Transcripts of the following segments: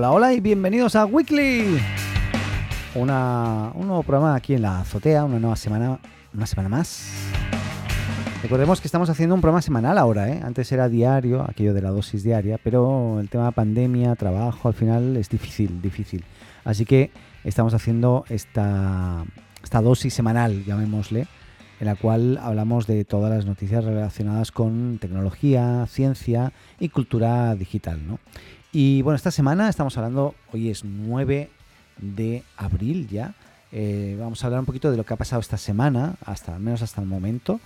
Hola, hola y bienvenidos a Weekly. Una, un nuevo programa aquí en la azotea, una nueva semana, una semana más. Recordemos que estamos haciendo un programa semanal ahora, ¿eh? Antes era diario, aquello de la dosis diaria, pero el tema pandemia, trabajo, al final es difícil, difícil. Así que estamos haciendo esta, esta dosis semanal, llamémosle, en la cual hablamos de todas las noticias relacionadas con tecnología, ciencia y cultura digital, ¿no? Y bueno, esta semana estamos hablando, hoy es 9 de abril ya. Eh, vamos a hablar un poquito de lo que ha pasado esta semana, hasta al menos hasta el momento.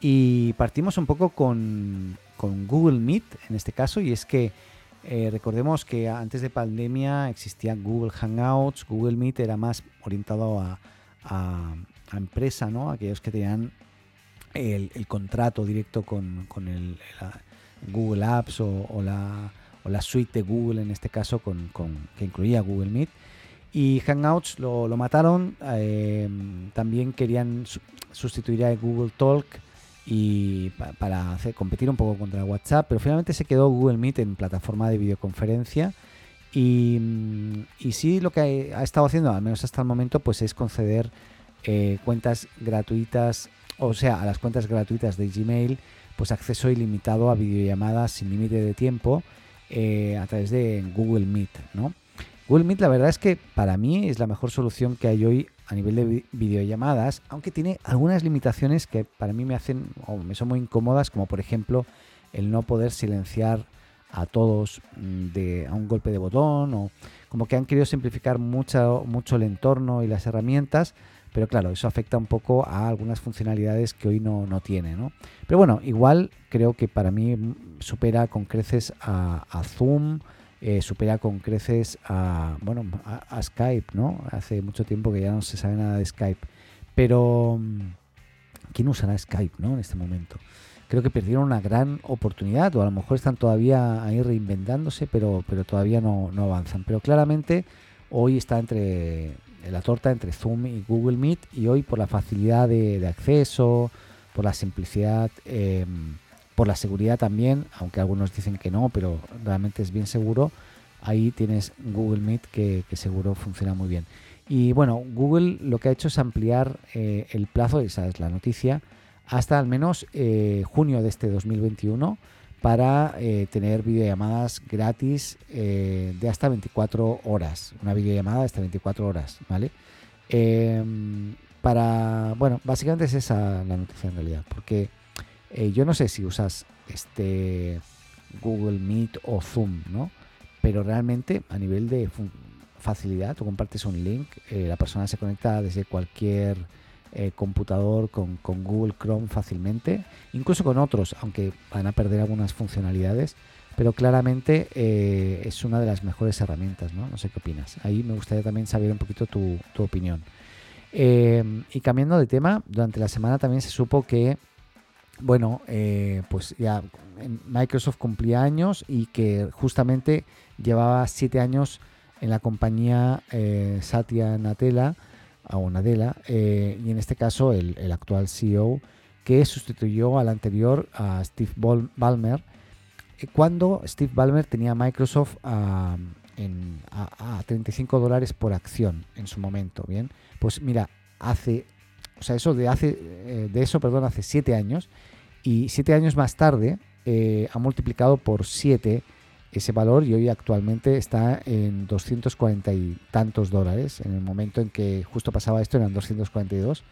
Y partimos un poco con, Google Meet en este caso, y es que eh, recordemos que antes de pandemia existía Google Hangouts, Google Meet era más orientado a, a, empresa, ¿no? Aquellos que tenían el, contrato directo con, el, Google Apps o la o la suite de Google en este caso, con, que incluía Google Meet. Y Hangouts lo, mataron, eh, también querían sustituir a Google Talk y para hacer, competir un poco contra WhatsApp, pero finalmente se quedó Google Meet en plataforma de videoconferencia. Y, y sí, lo que ha, estado haciendo, al menos hasta el momento, pues es conceder eh, cuentas gratuitas, o sea, a las cuentas gratuitas de Gmail, pues acceso ilimitado a videollamadas sin límite de tiempo eh, a través de Google Meet, ¿no? Google Meet la verdad es que para mí es la mejor solución que hay hoy a nivel de videollamadas, aunque tiene algunas limitaciones que para mí me hacen o me son muy incómodas, como por ejemplo el no poder silenciar a todos mm, de, a un golpe de botón o como que han querido simplificar mucho, mucho el entorno y las herramientas pero claro, eso afecta un poco a algunas funcionalidades que hoy no, tiene. ¿no? Pero bueno, igual creo que para mí supera con creces a, Zoom, eh, supera con creces a, bueno, a, Skype, ¿no? Hace mucho tiempo que ya no se sabe nada de Skype. Pero, ¿quién usará Skype, ¿no? En este momento. Creo que perdieron una gran oportunidad, o a lo mejor están todavía ahí reinventándose, pero, pero todavía no, no avanzan. Pero claramente hoy está entre la torta entre Zoom y Google Meet y hoy por la facilidad de, acceso, por la simplicidad, em, por la seguridad también, aunque algunos dicen que no, pero realmente es bien seguro, ahí tienes Google Meet que, seguro funciona muy bien. Y bueno, Google lo que ha hecho es ampliar eh, el plazo, esa es la noticia, hasta al menos eh, junio de este 2021 para eh, tener videollamadas gratis eh, de hasta 24 horas. Una videollamada de hasta 24 horas, ¿vale? Em, para, bueno, básicamente es esa la noticia en realidad, porque eh, yo no sé si usas este Google Meet o Zoom, ¿no? Pero realmente a nivel de facilidad, tú compartes un link, la persona se conecta desde cualquier eh, computador con, Google Chrome fácilmente, incluso con otros, aunque van a perder algunas funcionalidades, pero claramente eh, es una de las mejores herramientas, ¿no? Sé qué opinas. Ahí me gustaría también saber un poquito tu, opinión. Em, y cambiando de tema, durante la semana también se supo que, bueno, eh, pues ya Microsoft cumplía años y que justamente llevaba siete años en la compañía Satya Nadella a una eh, y en este caso el, actual CEO que sustituyó al anterior a Steve Ballmer eh, cuando Steve Ballmer tenía Microsoft a, 35 dólares por acción en su momento bien pues mira hace o sea eso de hace eh, de eso perdón hace 7 años y 7 años más tarde ha multiplicado por 7 ese valor y hoy actualmente está en 240 y tantos dólares. En el momento en que justo pasaba esto eran 242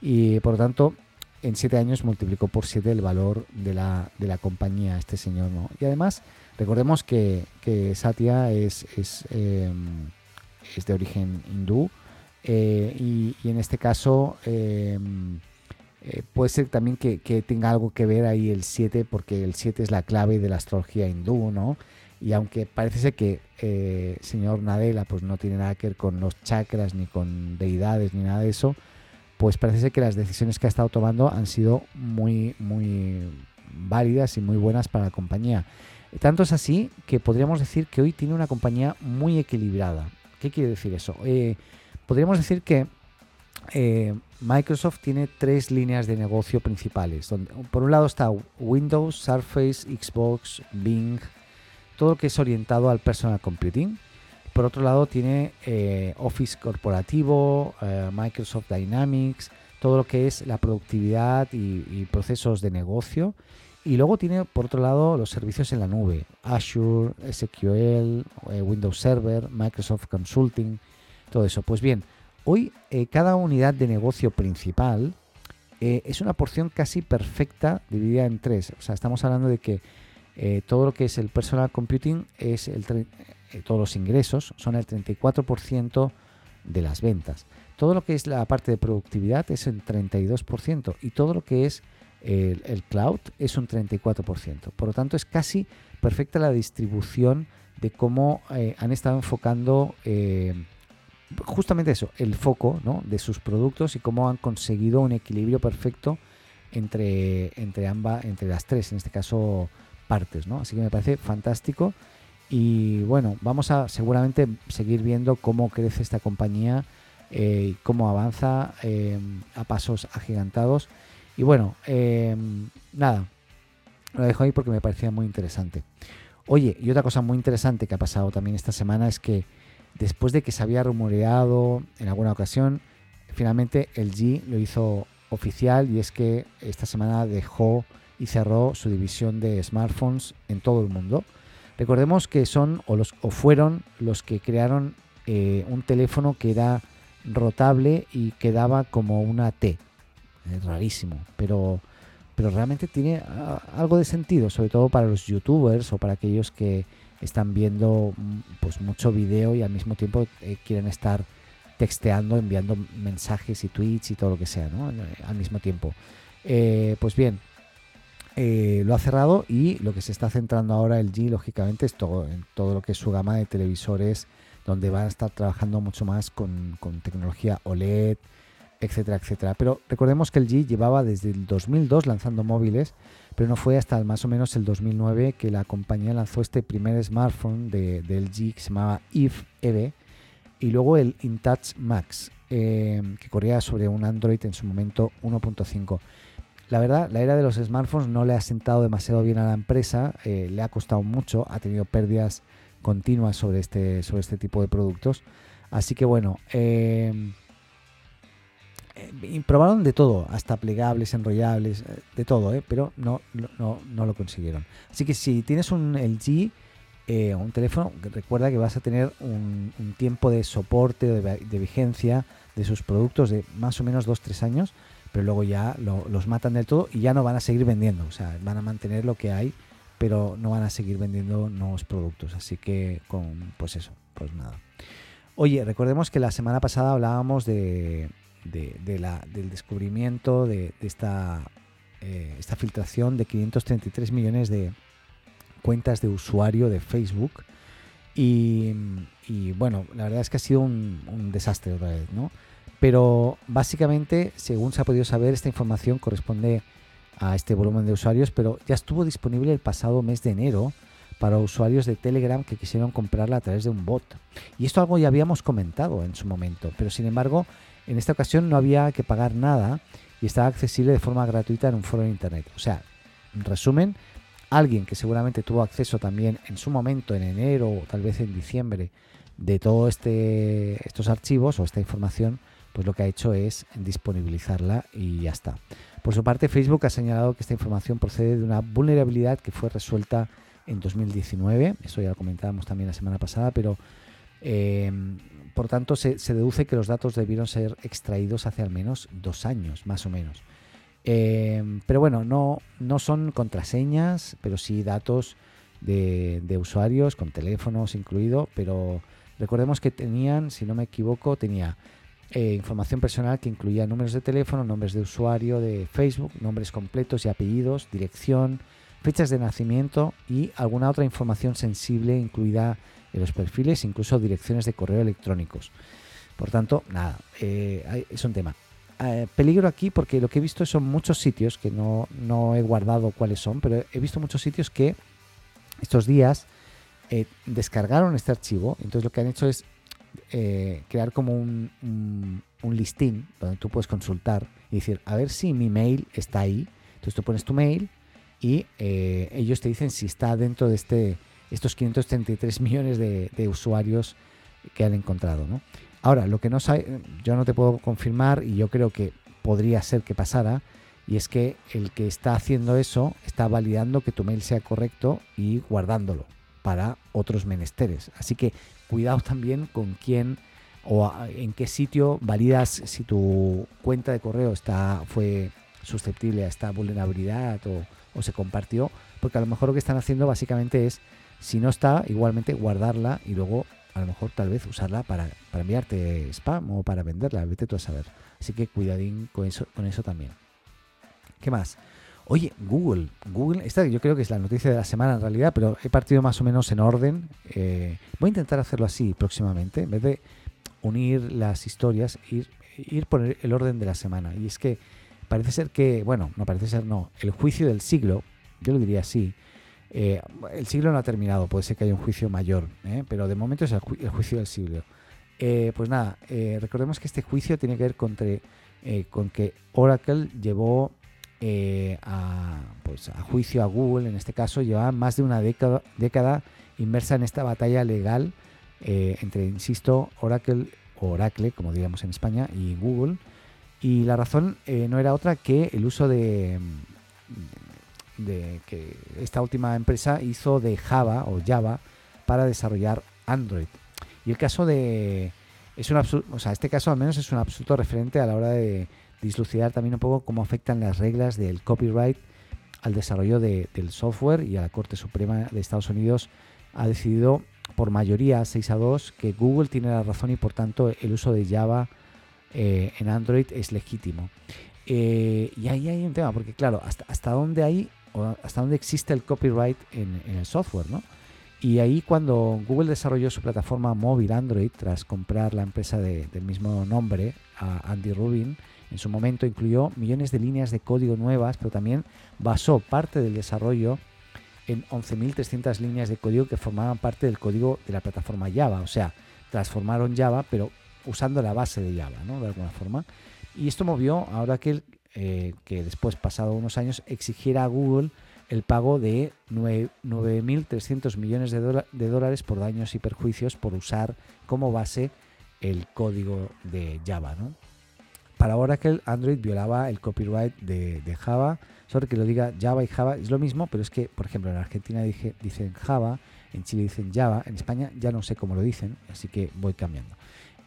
y por lo tanto en 7 años multiplicó por 7 el valor de la, de la compañía este señor. ¿no? Y además recordemos que, que Satya es, es, em, es de origen hindú, y, en este caso em, puede ser también que, que, tenga algo que ver ahí el 7, porque el 7 es la clave de la astrología hindú, ¿no? Y aunque parece que eh, señor Nadella pues no tiene nada que ver con los chakras, ni con deidades, ni nada de eso, pues parece que las decisiones que ha estado tomando han sido muy, muy válidas y muy buenas para la compañía. Tanto es así que podríamos decir que hoy tiene una compañía muy equilibrada. ¿Qué quiere decir eso? Eh, podríamos decir que eh, Microsoft tiene tres líneas de negocio principales. Donde, por un lado está Windows, Surface, Xbox, Bing, todo lo que es orientado al personal computing. Por otro lado tiene eh, Office corporativo, eh, Microsoft Dynamics, todo lo que es la productividad y, procesos de negocio. Y luego tiene, por otro lado, los servicios en la nube, Azure, SQL, eh, Windows Server, Microsoft Consulting, todo eso. Pues bien, hoy cada unidad de negocio principal es una porción casi perfecta dividida en tres. O sea, estamos hablando de que eh, todo lo que es el personal computing es el eh, todos los ingresos son el 34% de las ventas. Todo lo que es la parte de productividad es el 32% y todo lo que es el, cloud es un 34%. Por lo tanto, es casi perfecta la distribución de cómo eh, han estado enfocando justamente eso, el foco de sus productos y cómo han conseguido un equilibrio perfecto entre, entre ambas, entre las tres, en este caso partes, ¿no? Así que me parece fantástico y bueno, vamos a seguramente seguir viendo cómo crece esta compañía eh, cómo avanza eh, a pasos agigantados. Y bueno, eh, nada, lo dejo ahí porque me parecía muy interesante. Oye, y otra cosa muy interesante que ha pasado también esta semana es que después de que se había rumoreado en alguna ocasión, finalmente el G lo hizo oficial y es que esta semana dejó y cerró su división de smartphones en todo el mundo. Recordemos que son o, los, o fueron los que crearon eh, un teléfono que era rotable y quedaba como una T. Es rarísimo, pero, pero realmente tiene ah, algo de sentido, sobre todo para los youtubers o para aquellos que están viendo mm, pues mucho video y al mismo tiempo eh, quieren estar texteando, enviando mensajes y tweets y todo lo que sea, ¿no? Al mismo tiempo. Eh, pues bien, eh, lo ha cerrado y lo que se está centrando ahora el G, lógicamente, es todo, en todo lo que es su gama de televisores, donde van a estar trabajando mucho más con, tecnología OLED, etcétera, etcétera. Pero recordemos que el G llevaba desde el 2002 lanzando móviles, pero no fue hasta más o menos el 2009 que la compañía lanzó este primer smartphone de, del G que se llamaba IF EV y luego el InTouch Max, eh, que corría sobre un Android en su momento 1.5. La verdad, la era de los smartphones no le ha sentado demasiado bien a la empresa, eh, le ha costado mucho, ha tenido pérdidas continuas sobre este, sobre este tipo de productos. Así que bueno, em, eh, probaron de todo, hasta plegables, enrollables, eh, de todo, eh, pero no, no, no, lo consiguieron. Así que si tienes un LG o un teléfono, recuerda que vas a tener un, tiempo de soporte, de, de, vigencia de sus productos de más o menos 2-3 años pero luego ya los matan del todo y ya no van a seguir vendiendo, o sea, van a mantener lo que hay, pero no van a seguir vendiendo nuevos productos, así que con, pues eso, pues nada. Oye, recordemos que la semana pasada hablábamos de, la, del descubrimiento de, esta, eh, esta filtración de 533 millones de cuentas de usuario de Facebook. Y, bueno, la verdad es que ha sido un desastre otra vez, ¿no? Pero básicamente, según se ha podido saber, esta información corresponde a este volumen de usuarios, pero ya estuvo disponible el pasado mes de enero para usuarios de Telegram que quisieron comprarla a través de un bot. Y esto algo ya habíamos comentado en su momento, pero sin embargo, en esta ocasión no había que pagar nada y estaba accesible de forma gratuita en un foro de internet. O sea, en resumen, alguien que seguramente tuvo acceso también en su momento, en enero o tal vez en diciembre, de todos este, estos archivos o esta información, pues lo que ha hecho es disponibilizarla y ya está. Por su parte, Facebook ha señalado que esta información procede de una vulnerabilidad que fue resuelta en 2019, eso ya lo comentábamos también la semana pasada, pero eh, por tanto se, deduce que los datos debieron ser extraídos hace al menos dos años, más o menos. Eh, pero bueno, no, no son contraseñas, pero sí datos de, de usuarios con teléfonos incluido, pero recordemos que tenían, si no me equivoco, tenía eh, información personal que incluía números de teléfono, nombres de usuario de Facebook, nombres completos y apellidos, dirección, fechas de nacimiento y alguna otra información sensible incluida en los perfiles, incluso direcciones de correo electrónicos. Por tanto, nada, eh, es un tema. Eh, peligro aquí porque lo que he visto son muchos sitios que no, no, he guardado cuáles son, pero he visto muchos sitios que estos días descargaron este archivo. Entonces lo que han hecho es eh, crear como un, un, listín donde tú puedes consultar y decir, a ver si mi mail está ahí. Entonces tú pones tu mail y eh, ellos te dicen si está dentro de este, estos 533 millones de, usuarios que han encontrado. ¿no? Ahora, lo que no sé, yo no te puedo confirmar y yo creo que podría ser que pasara, y es que el que está haciendo eso está validando que tu mail sea correcto y guardándolo para otros menesteres. Así que cuidado también con quién o en qué sitio validas si tu cuenta de correo está fue susceptible a esta vulnerabilidad o, se compartió, porque a lo mejor lo que están haciendo básicamente es, si no está, igualmente guardarla y luego a lo mejor tal vez usarla para, para enviarte spam o para venderla, vete tú a saber. Así que cuidadín con eso, con eso también. ¿Qué más? Oye, Google, Google, esta yo creo que es la noticia de la semana en realidad, pero he partido más o menos en orden. Eh, voy a intentar hacerlo así próximamente, en vez de unir las historias, ir, ir por el orden de la semana. Y es que parece ser que, bueno, no parece ser, no, el juicio del siglo, yo lo diría así, eh, el siglo no ha terminado, puede ser que haya un juicio mayor, ¿eh? pero de momento es el, juicio del siglo. pues nada, recordemos que este juicio tiene que ver con, con que Oracle llevó eh, a, pues, a juicio a Google, en este caso, lleva más de una década, década inmersa en esta batalla legal eh, entre, insisto, Oracle o Oracle, como diríamos en España, y Google. Y la razón eh, no era otra que el uso de, que esta última empresa hizo de Java o Java para desarrollar Android. Y el caso de es un o sea, este caso al menos es un absoluto referente a la hora de dislucidar también un poco cómo afectan las reglas del copyright al desarrollo del software y a la Corte Suprema de Estados Unidos ha decidido por mayoría 6 a 2 que Google tiene la razón y por tanto el uso de Java eh, en Android es legítimo. Eh, y ahí hay un tema, porque claro, hasta, hasta dónde hay o hasta dónde existe el copyright en, el software, ¿no? Y ahí cuando Google desarrolló su plataforma móvil Android tras comprar la empresa de, del mismo nombre a Andy Rubin, en su momento incluyó millones de líneas de código nuevas, pero también basó parte del desarrollo en 11.300 líneas de código que formaban parte del código de la plataforma Java. O sea, transformaron Java, pero usando la base de Java, ¿no? De alguna forma. Y esto movió ahora que, eh, que después, pasado unos años, exigiera a Google el pago de 9.300 millones de, de dólares por daños y perjuicios por usar como base el código de Java, ¿no? Para Oracle, Android violaba el copyright de, Java. Sobre que lo diga Java y Java es lo mismo, pero es que, por ejemplo, en Argentina dicen Java, en Chile dicen Java, en España ya no sé cómo lo dicen, así que voy cambiando.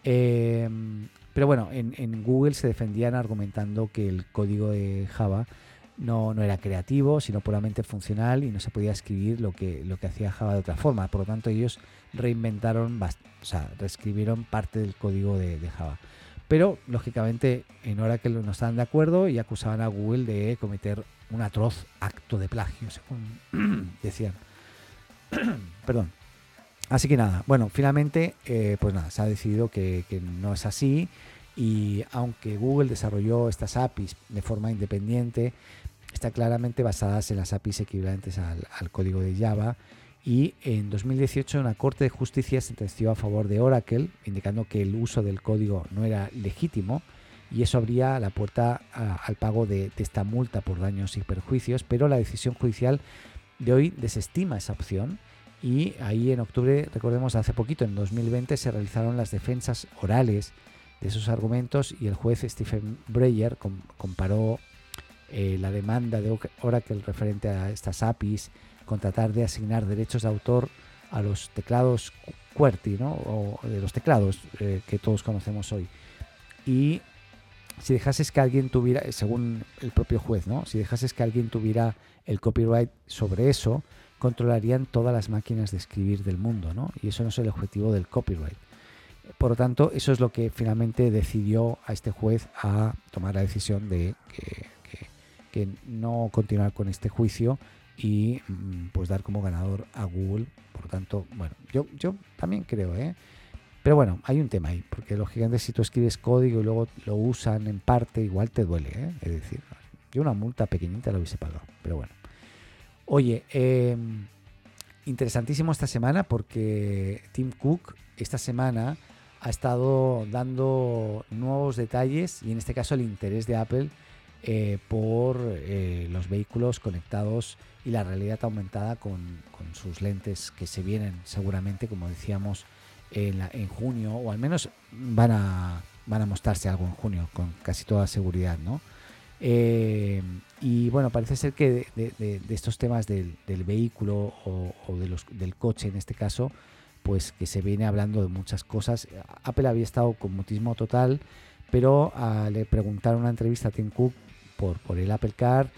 Em, pero bueno, en, Google se defendían argumentando que el código de Java no, era creativo, sino puramente funcional y no se podía escribir lo que hacía Java de otra forma. Por lo tanto, ellos reinventaron, o sea, reescribieron parte del código de Java. Pero, lógicamente, en Oracle no estaban de acuerdo y acusaban a Google de cometer un atroz acto de plagio, según decían. Perdón. Así que nada, bueno, finalmente, eh, pues nada, se ha decidido que, no es así y aunque Google desarrolló estas APIs de forma independiente, está claramente basadas en las APIs equivalentes al código de Java y en 2018 una Corte de Justicia sentenció a favor de Oracle, indicando que el uso del código no era legítimo y eso abría la puerta al pago de, esta multa por daños y perjuicios, pero la decisión judicial de hoy desestima esa opción y ahí en octubre, recordemos hace poquito, en 2020 se realizaron las defensas orales de esos argumentos y el juez Stephen Breyer comparó eh, la demanda de Oracle referente a estas APIs con tratar de asignar derechos de autor a los teclados QWERTY, ¿no? o de los teclados eh, que todos conocemos hoy. Y si dejases que alguien tuviera, según el propio juez, ¿no? si dejases que alguien tuviera el copyright sobre eso, controlarían todas las máquinas de escribir del mundo, ¿no? Y eso no es el objetivo del copyright. Por lo tanto, eso es lo que finalmente decidió a este juez a tomar la decisión de que, no continuar con este juicio y mm, pues dar como ganador a Google. Por tanto, bueno, yo, yo también creo, ¿eh? Pero bueno, hay un tema ahí, porque lógicamente si tú escribes código y luego lo usan en parte, igual te duele, ¿eh? Es decir, yo una multa pequeñita la hubiese pagado, pero bueno. Oye, em, interesantísimo esta semana porque Tim Cook esta semana ha estado dando nuevos detalles y en este caso el interés de Apple eh, por eh, los vehículos conectados y la realidad aumentada con, sus lentes que se vienen seguramente, como decíamos, en, en, junio, o al menos van a, van a mostrarse algo en junio con casi toda seguridad, ¿no? Eh, y bueno, parece ser que de, estos temas del, vehículo o, de los, del coche en este caso, pues que se viene hablando de muchas cosas. Apple había estado con mutismo total, pero ah, le preguntaron una entrevista a Tim Cook por, por el Apple Car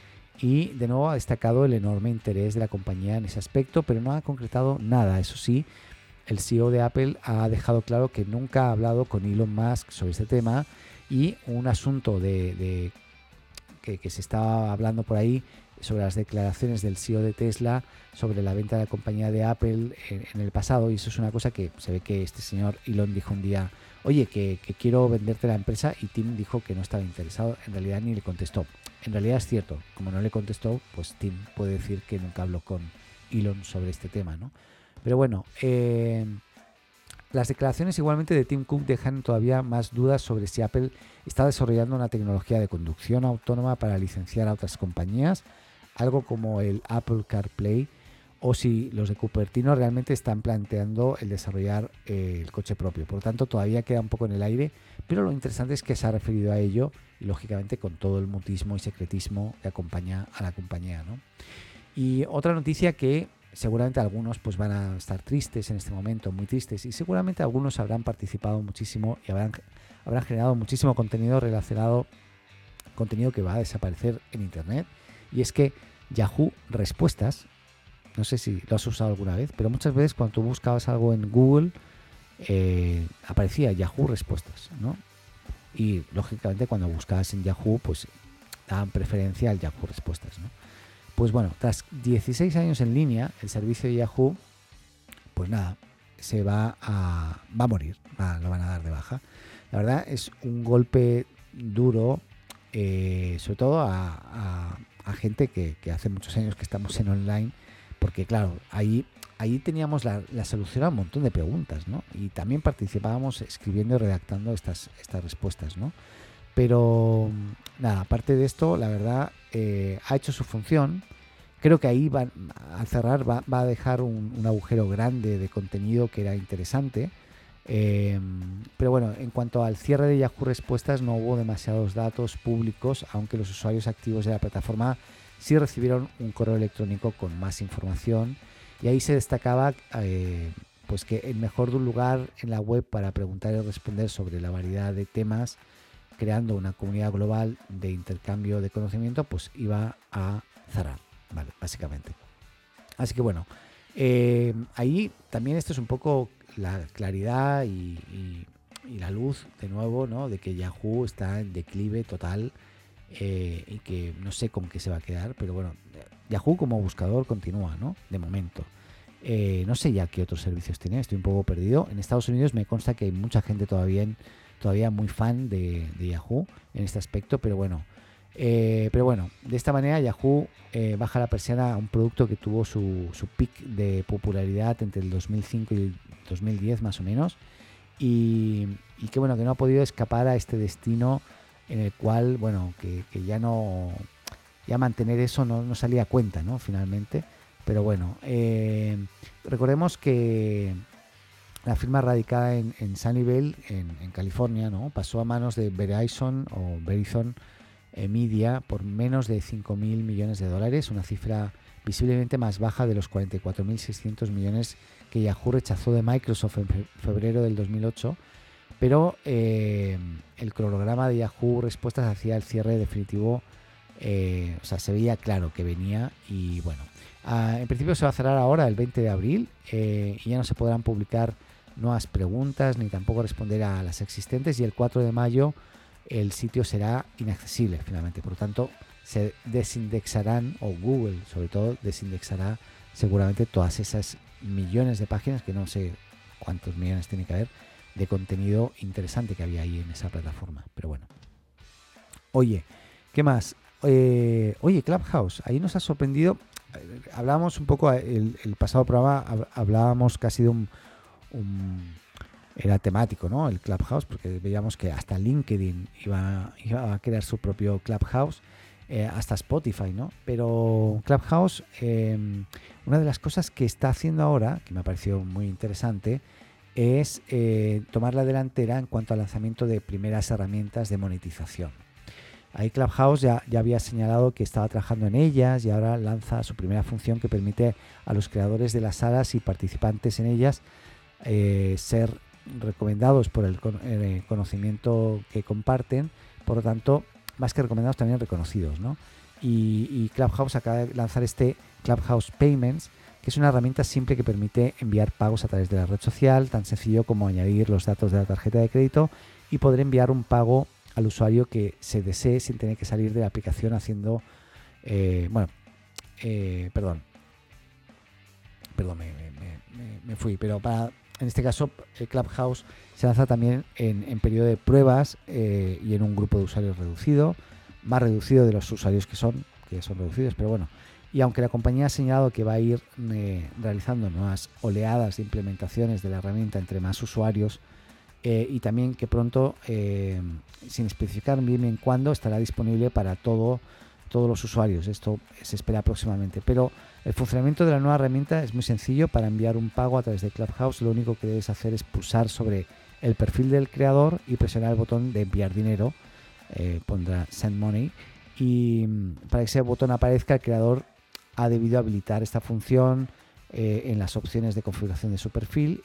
y de nuevo ha destacado el enorme interés de la compañía en ese aspecto, pero no ha concretado nada. Eso sí, el CEO de Apple ha dejado claro que nunca ha hablado con Elon Musk sobre este tema y un asunto de que, se estaba hablando por ahí sobre las declaraciones del CEO de Tesla sobre la venta de la compañía de Apple en, el pasado y eso es una cosa que se ve que este señor Elon dijo un día, oye, que, quiero venderte la empresa y Tim dijo que no estaba interesado, en realidad ni le contestó. En realidad es cierto, como no le contestó, pues Tim puede decir que nunca habló con Elon sobre este tema, ¿no? Pero bueno, eh, las declaraciones igualmente de Tim Cook dejan todavía más dudas sobre si Apple está desarrollando una tecnología de conducción autónoma para licenciar a otras compañías, algo como el Apple CarPlay, o si los de Cupertino realmente están planteando el desarrollar eh, el coche propio. Por lo tanto, todavía queda un poco en el aire, pero lo interesante es que se ha referido a ello y lógicamente con todo el mutismo y secretismo que acompaña a la compañía. Y otra noticia que seguramente algunos pues van a estar tristes en este momento, muy tristes, y seguramente algunos habrán participado muchísimo y habrán, habrán generado muchísimo contenido relacionado, contenido que va a desaparecer en Internet, y es que Yahoo Respuestas, no sé si lo has usado alguna vez, pero muchas veces cuando tú buscabas algo en Google, eh, aparecía Yahoo Respuestas, ¿no? Y lógicamente cuando buscabas en Yahoo, pues daban preferencia al Yahoo Respuestas, ¿no? Pues bueno, tras 16 años en línea, el servicio de Yahoo, pues nada, se va a, va a morir, lo van a dar de baja. La verdad es un golpe duro, eh, sobre todo a, gente que, hace muchos años que estamos en online, porque claro, ahí, ahí teníamos la, solución a un montón de preguntas, ¿no? Y también participábamos escribiendo y redactando estas, estas respuestas, ¿no? Pero nada, aparte de esto, la verdad, eh, ha hecho su función. Creo que ahí va a cerrar, va, a dejar un, agujero grande de contenido que era interesante. Em, pero bueno, en cuanto al cierre de Yahoo Respuestas, no hubo demasiados datos públicos, aunque los usuarios activos de la plataforma sí recibieron un correo electrónico con más información. Y ahí se destacaba eh, pues que el mejor lugar en la web para preguntar y responder sobre la variedad de temas creando una comunidad global de intercambio de conocimiento, pues iba a ¿vale? Básicamente. Así que bueno, eh, ahí también esto es un poco la claridad y, la luz de nuevo, ¿no? De que Yahoo está en declive total eh, y que no sé con qué se va a quedar, pero bueno, Yahoo como buscador continúa, ¿no? De momento. Eh, no sé ya qué otros servicios tiene, estoy un poco perdido. En Estados Unidos me consta que hay mucha gente todavía todavía muy fan de, Yahoo en este aspecto, pero bueno. Eh, pero bueno, de esta manera Yahoo baja la persiana a un producto que tuvo su, su pic de popularidad entre el 2005 y el 2010 más o menos y, que bueno, que no ha podido escapar a este destino en el cual, bueno, que, ya no, ya mantener eso no, no, salía a cuenta, ¿no? Finalmente, pero bueno, eh, recordemos que la firma radicada en, Sunnyvale, en, California, ¿no? pasó a manos de Verizon o Verizon Media por menos de 5.000 millones de dólares, una cifra visiblemente más baja de los 44.600 millones que Yahoo rechazó de Microsoft en febrero del 2008, pero eh, el cronograma de Yahoo Respuestas hacía el cierre definitivo, eh, o sea, se veía claro que venía y bueno, ah, en principio se va a cerrar ahora el 20 de abril y ya no se podrán publicar nuevas preguntas ni tampoco responder a las existentes y el 4 de mayo el sitio será inaccesible finalmente. Por lo tanto, se desindexarán, o Google sobre todo, desindexará seguramente todas esas millones de páginas, que no sé cuántos millones tiene que haber, de contenido interesante que había ahí en esa plataforma. Pero bueno. Oye, ¿qué más? Eh, oye, Clubhouse, ahí nos ha sorprendido. Eh, hablábamos un poco, el, pasado programa hablábamos casi de un, era temático, ¿no? El Clubhouse, porque veíamos que hasta LinkedIn iba, iba a crear su propio Clubhouse, eh, hasta Spotify, ¿no? Pero Clubhouse, em, una de las cosas que está haciendo ahora, que me ha parecido muy interesante, es tomar la delantera en cuanto al lanzamiento de primeras herramientas de monetización. Ahí Clubhouse ya, ya, había señalado que estaba trabajando en ellas y ahora lanza su primera función que permite a los creadores de las salas y participantes en ellas eh, ser recomendados por el, eh, conocimiento que comparten, por lo tanto, más que recomendados, también reconocidos. ¿no? Y, Clubhouse acaba de lanzar este Clubhouse Payments, que es una herramienta simple que permite enviar pagos a través de la red social, tan sencillo como añadir los datos de la tarjeta de crédito y poder enviar un pago al usuario que se desee sin tener que salir de la aplicación haciendo, eh, bueno, eh, perdón, perdón, me, fui, pero para, en este caso, el Clubhouse se lanza también en, periodo de pruebas eh, y en un grupo de usuarios reducido, más reducido de los usuarios que son, que son reducidos, pero bueno. Y aunque la compañía ha señalado que va a ir realizando nuevas oleadas de implementaciones de la herramienta entre más usuarios, eh, y también que pronto, eh, sin especificar bien en cuándo, estará disponible para todo, todos los usuarios. Esto se espera próximamente. Pero el funcionamiento de la nueva herramienta es muy sencillo. Para enviar un pago a través de Clubhouse, lo único que debes hacer es pulsar sobre el perfil del creador y presionar el botón de enviar dinero. Eh, pondrá Send Money. Y mm, para que ese botón aparezca, el creador ha debido habilitar esta función en las opciones de configuración de su perfil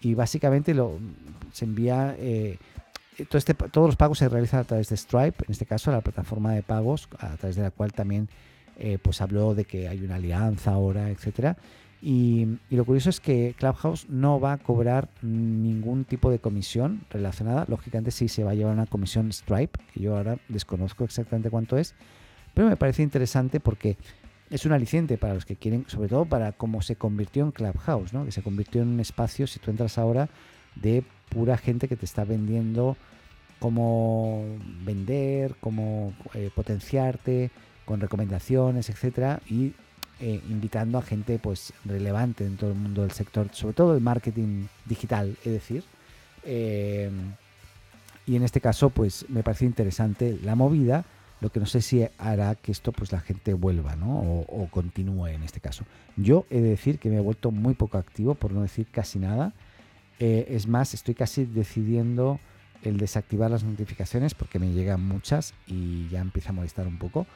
y básicamente lo, se envía eh, este, todos los pagos se realizan a través de Stripe, en este caso la plataforma de pagos a través de la cual también eh, pues habló de que hay una alianza ahora, etcétera. Y, lo curioso es que Clubhouse no va a cobrar ningún tipo de comisión relacionada. Lógicamente sí se va a llevar una comisión Stripe, que yo ahora desconozco exactamente cuánto es, pero me parece interesante porque es un aliciente para los que quieren, sobre todo para cómo se convirtió en Clubhouse, ¿no? que se convirtió en un espacio, si tú entras ahora, de pura gente que te está vendiendo cómo vender, cómo eh, potenciarte, con recomendaciones, etcétera, y eh, invitando a gente pues relevante en todo el mundo del sector, sobre todo el marketing digital, es decir. Eh, y en este caso, pues me parece interesante la movida lo que no sé si hará que esto pues la gente vuelva, ¿no? O, continúe en este caso. Yo he de decir que me he vuelto muy poco activo, por no decir casi nada. Eh, es más, estoy casi decidiendo el desactivar las notificaciones porque me llegan muchas y ya empieza a molestar un poco.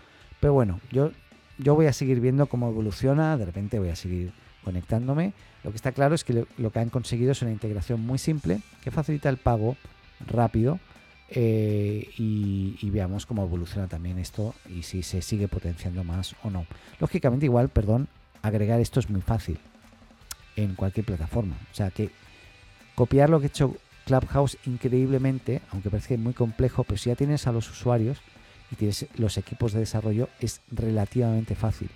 Pero bueno, yo, yo voy a seguir viendo cómo evoluciona, de repente voy a seguir conectándome. Lo que está claro es que lo que han conseguido es una integración muy simple que facilita el pago rápido eh, y, veamos cómo evoluciona también esto y si se sigue potenciando más o no. Lógicamente igual, perdón, agregar esto es muy fácil en cualquier plataforma. O sea que copiar lo que ha hecho Clubhouse increíblemente, aunque parece muy complejo, pero si ya tienes a los usuarios y tienes los equipos de desarrollo, es relativamente fácil.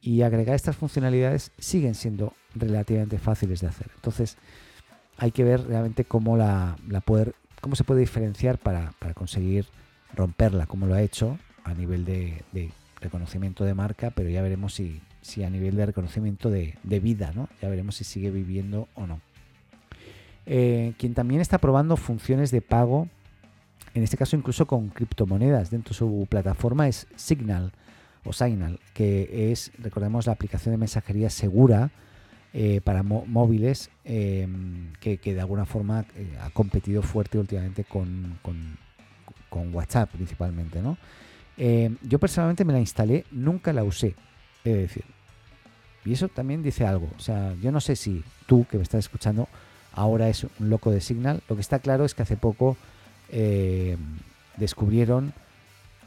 Y agregar estas funcionalidades siguen siendo relativamente fáciles de hacer. Entonces, hay que ver realmente cómo la, la poder cómo se puede diferenciar para, conseguir romperla, como lo ha hecho a nivel de, reconocimiento de marca, pero ya veremos si, si a nivel de reconocimiento de, vida, ¿no? Ya veremos si sigue viviendo o no. Eh, quien también está probando funciones de pago, en este caso incluso con criptomonedas dentro de su plataforma, es Signal o Signal, que es, recordemos, la aplicación de mensajería segura eh, para móviles em, que, de alguna forma eh, ha competido fuerte últimamente con, con, WhatsApp principalmente. ¿no? Em, yo personalmente me la instalé, nunca la usé, he de decir. Y eso también dice algo. O sea, yo no sé si tú que me estás escuchando ahora es un loco de Signal. Lo que está claro es que hace poco em, descubrieron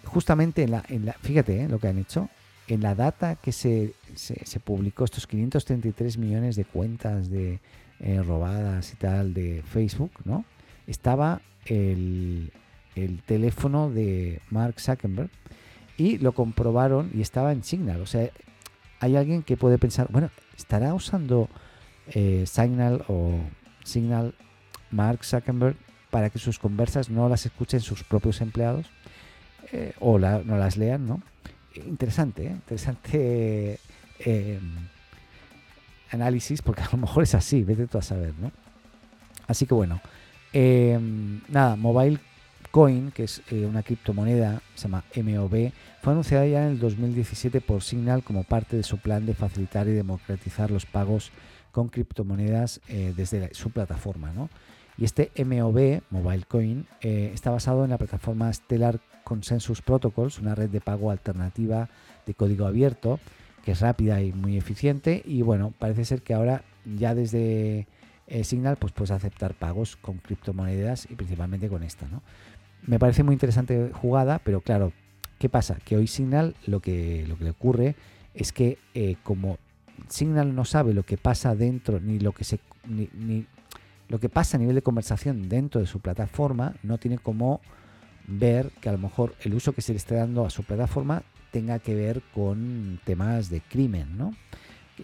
justamente en la, en la fíjate eh, lo que han hecho en la data que se, se, publicó, estos 533 millones de cuentas de, eh, robadas y tal de Facebook, ¿no? Estaba el, el teléfono de Mark Zuckerberg y lo comprobaron y estaba en Signal. O sea, hay alguien que puede pensar, bueno, ¿estará usando eh, Signal o Signal Mark Zuckerberg para que sus conversas no las escuchen sus propios empleados eh, o no las lean, ¿no? Interesante, ¿eh? interesante análisis porque a lo mejor es así, vete tú a saber, ¿no? Así que bueno, nada, Mobile Coin, que es eh, una criptomoneda, se llama MOB, fue anunciada ya en el 2017 por Signal como parte de su plan de facilitar y democratizar los pagos con criptomonedas eh, desde su plataforma. Y este MOB, Mobile Coin, eh, está basado en la plataforma Stellar Consensus Protocols, una red de pago alternativa de código abierto, que es rápida y muy eficiente. Y bueno, parece ser que ahora ya desde Signal pues puedes aceptar pagos con criptomonedas y principalmente con esta. ¿no? me parece muy interesante jugada, pero claro, ¿qué pasa? Que hoy Signal lo que, lo que le ocurre es que eh, como Signal no sabe lo que pasa dentro, ni lo que se ni, lo que pasa a nivel de conversación dentro de su plataforma, no tiene como ver que a lo mejor el uso que se le esté dando a su plataforma tenga que ver con temas de crimen, ¿no?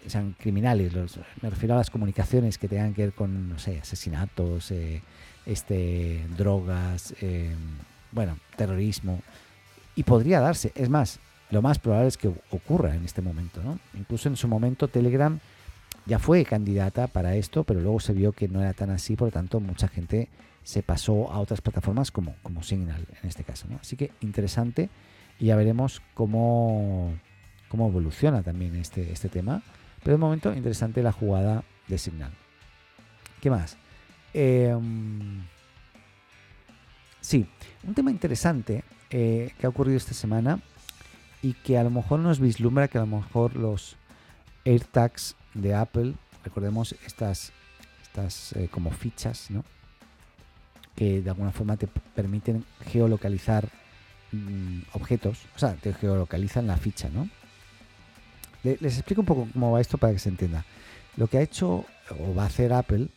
sean criminales, me refiero a las comunicaciones que tengan que ver con, no sé, asesinatos, eh, este, drogas, eh, bueno, terrorismo. Y podría darse, es más, lo más probable es que ocurra en este momento, ¿no? Incluso en su momento Telegram ya fue candidata para esto, pero luego se vio que no era tan así, por lo tanto mucha gente se pasó a otras plataformas como, como Signal en este caso, ¿no? Así que interesante y ya veremos cómo, cómo evoluciona también este, este tema. Pero de momento interesante la jugada de Signal. ¿Qué más? Em, sí, un tema interesante eh, que ha ocurrido esta semana y que a lo mejor nos vislumbra que a lo mejor los AirTags de Apple, recordemos estas, estas eh, como fichas, ¿no? Que de alguna forma te permiten geolocalizar mm, objetos, o sea, te geolocalizan la ficha, ¿no? Les explico un poco cómo va esto para que se entienda. Lo que ha hecho o va a hacer Apple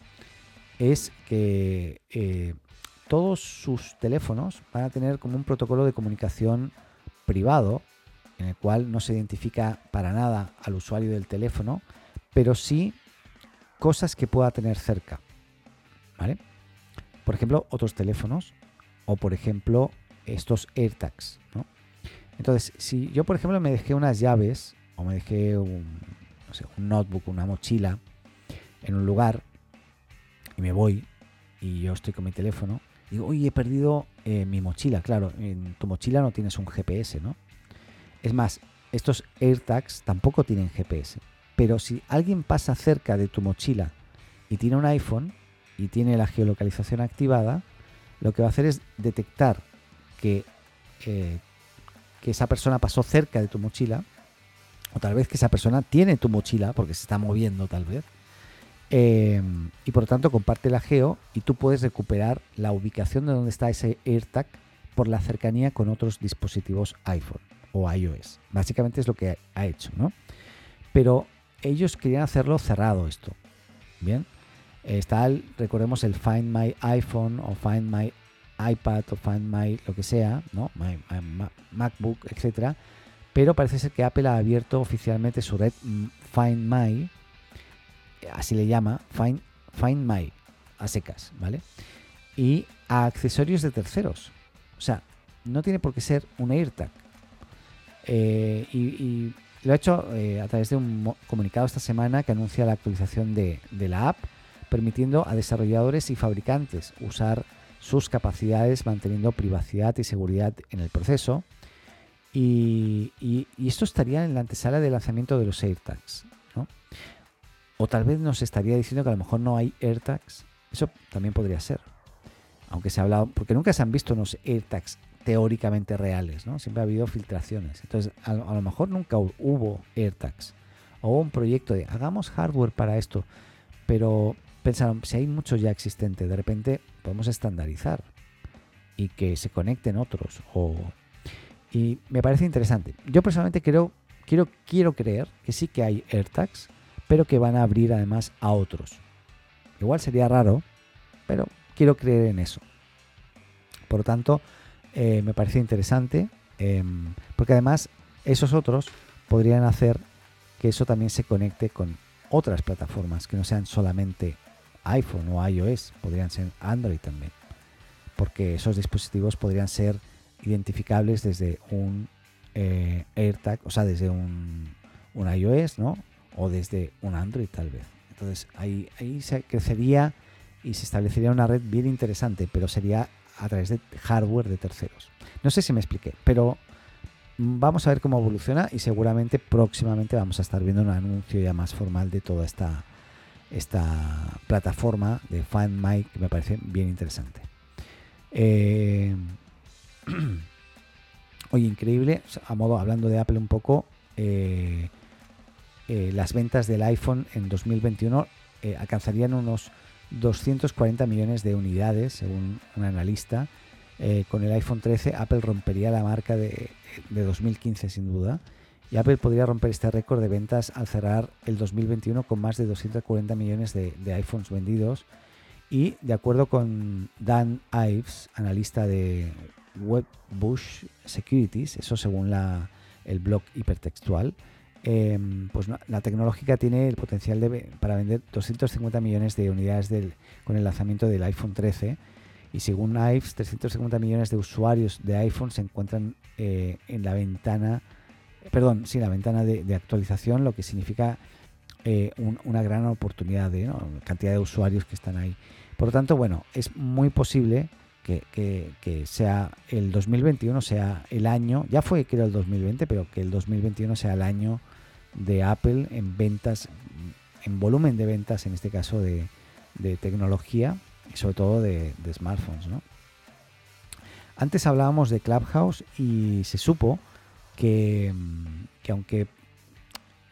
es que eh, todos sus teléfonos van a tener como un protocolo de comunicación privado en el cual no se identifica para nada al usuario del teléfono, pero sí cosas que pueda tener cerca. ¿Vale? Por ejemplo, otros teléfonos o por ejemplo estos AirTags. Entonces, si yo por ejemplo me dejé unas llaves o me dejé un, un notebook, una mochila en un lugar y me voy y yo estoy con mi teléfono, digo, oye, he perdido eh, mi mochila. Claro, en tu mochila no tienes un GPS, ¿no? Es más, estos AirTags tampoco tienen GPS. Pero si alguien pasa cerca de tu mochila y tiene un iPhone y tiene la geolocalización activada, lo que va a hacer es detectar que, eh, que esa persona pasó cerca de tu mochila, o tal vez que esa persona tiene tu mochila, porque se está moviendo tal vez, Em, y por lo tanto comparte la geo y tú puedes recuperar la ubicación de donde está ese AirTag por la cercanía con otros dispositivos iPhone o iOS. Básicamente es lo que ha hecho, ¿no? Pero ellos querían hacerlo cerrado esto. Bien. Está, el, recordemos el Find My iPhone o Find My iPad o Find My lo que sea, ¿no? MacBook, etcétera. Pero parece ser que Apple ha abierto oficialmente su red Find My así le llama, Find, Find My, a secas, ¿vale? Y a accesorios de terceros. O sea, no tiene por qué ser un AirTag. Eh, y, lo ha hecho eh, a través de un comunicado esta semana que anuncia la actualización de, la app, permitiendo a desarrolladores y fabricantes usar sus capacidades manteniendo privacidad y seguridad en el proceso. Y, y, esto estaría en la antesala de lanzamiento de los AirTags. O tal vez nos estaría diciendo que a lo mejor no hay AirTags. Eso también podría ser. Aunque se ha hablado, porque nunca se han visto unos AirTags teóricamente reales, ¿no? Siempre ha habido filtraciones. Entonces, a, lo mejor nunca hubo AirTags. O un proyecto de hagamos hardware para esto. Pero pensaron, si hay muchos ya existentes, de repente podemos estandarizar y que se conecten otros. O... Y me parece interesante. Yo personalmente creo, quiero, quiero creer que sí que hay AirTags pero que van a abrir además a otros. Igual sería raro, pero quiero creer en eso. Por lo tanto, eh, me parece interesante, em, porque además esos otros podrían hacer que eso también se conecte con otras plataformas que no sean solamente iPhone o iOS, podrían ser Android también, porque esos dispositivos podrían ser identificables desde un eh, AirTag, o sea, desde un, un, iOS, ¿no? O desde un Android tal vez. Entonces ahí, ahí se crecería y se establecería una red bien interesante, pero sería a través de hardware de terceros. No sé si me expliqué, pero vamos a ver cómo evoluciona y seguramente próximamente vamos a estar viendo un anuncio ya más formal de toda esta, esta plataforma de Find My que me parece bien interesante. Eh, oye, increíble, a modo hablando de Apple un poco, eh, eh, las ventas del iPhone en 2021 alcanzarían unos 240 millones de unidades, según un analista. Eh, con el iPhone 13 Apple rompería la marca de, 2015 sin duda. Y Apple podría romper este récord de ventas al cerrar el 2021 con más de 240 millones de, iPhones vendidos. Y de acuerdo con Dan Ives, analista de Webbush Securities, eso según el blog hipertextual, Em, pues la tecnológica tiene el potencial de, para vender 250 millones de unidades con el lanzamiento del iPhone 13 y según Ives, 350 millones de usuarios de iPhone se encuentran eh, en la ventana, perdón, sí, la ventana de, actualización, lo que significa eh, una gran oportunidad de cantidad de usuarios que están ahí. Por lo tanto, bueno, es muy posible que, sea el 2021, sea el año, ya fue creo el 2020, pero que el 2021 sea el año de Apple en ventas, en volumen de ventas, en este caso de, tecnología y sobre todo de, smartphones. Antes hablábamos de Clubhouse y se supo que, que, aunque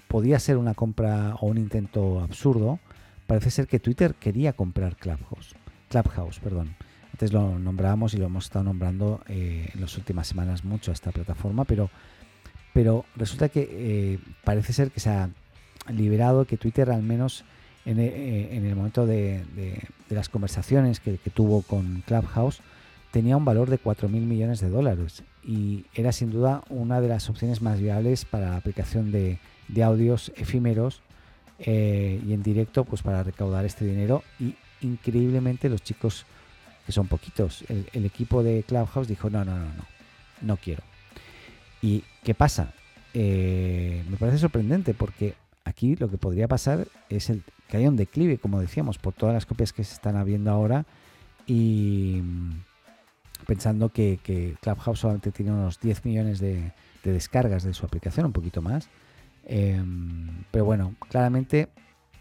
podía ser una compra o un intento absurdo, parece ser que Twitter quería comprar Clubhouse. Clubhouse, perdón. Antes lo nombrábamos y lo hemos estado nombrando eh, en las últimas semanas mucho a esta plataforma, pero pero resulta que eh, parece ser que se ha liberado, que Twitter al menos en, eh, el momento de, las conversaciones que, tuvo con Clubhouse tenía un valor de 4.000 millones de dólares y era sin duda una de las opciones más viables para la aplicación de, audios efímeros eh, y en directo pues para recaudar este dinero y increíblemente los chicos que son poquitos el, equipo de Clubhouse dijo no no no no no quiero ¿Y qué pasa? Eh, me parece sorprendente porque aquí lo que podría pasar es el, que haya un declive, como decíamos, por todas las copias que se están habiendo ahora y pensando que, Clubhouse solamente tiene unos 10 millones de, descargas de su aplicación, un poquito más. Em, pero bueno, claramente,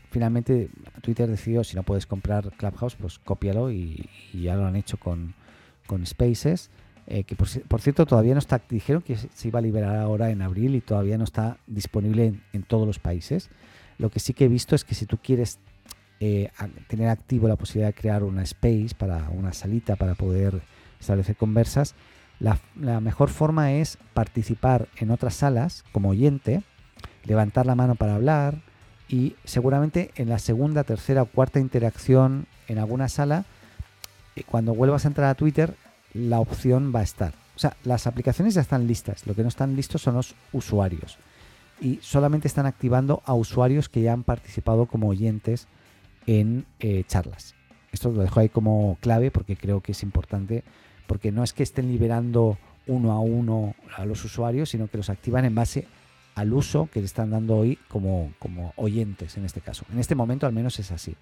finalmente Twitter decidió, si no puedes comprar Clubhouse, pues cópialo y, ya lo han hecho con, con Spaces. Eh, que por, cierto todavía no está, dijeron que se iba a liberar ahora en abril y todavía no está disponible en, todos los países. Lo que sí que he visto es que si tú quieres eh, tener activo la posibilidad de crear una space para una salita para poder establecer conversas, la, mejor forma es participar en otras salas como oyente, levantar la mano para hablar y seguramente en la segunda, tercera o cuarta interacción en alguna sala, eh, cuando vuelvas a entrar a Twitter, la opción va a estar. O sea, las aplicaciones ya están listas, lo que no están listos son los usuarios. Y solamente están activando a usuarios que ya han participado como oyentes en eh, charlas. Esto lo dejo ahí como clave porque creo que es importante, porque no es que estén liberando uno a uno a los usuarios, sino que los activan en base al uso que le están dando hoy como, como oyentes en este caso. En este momento al menos es así.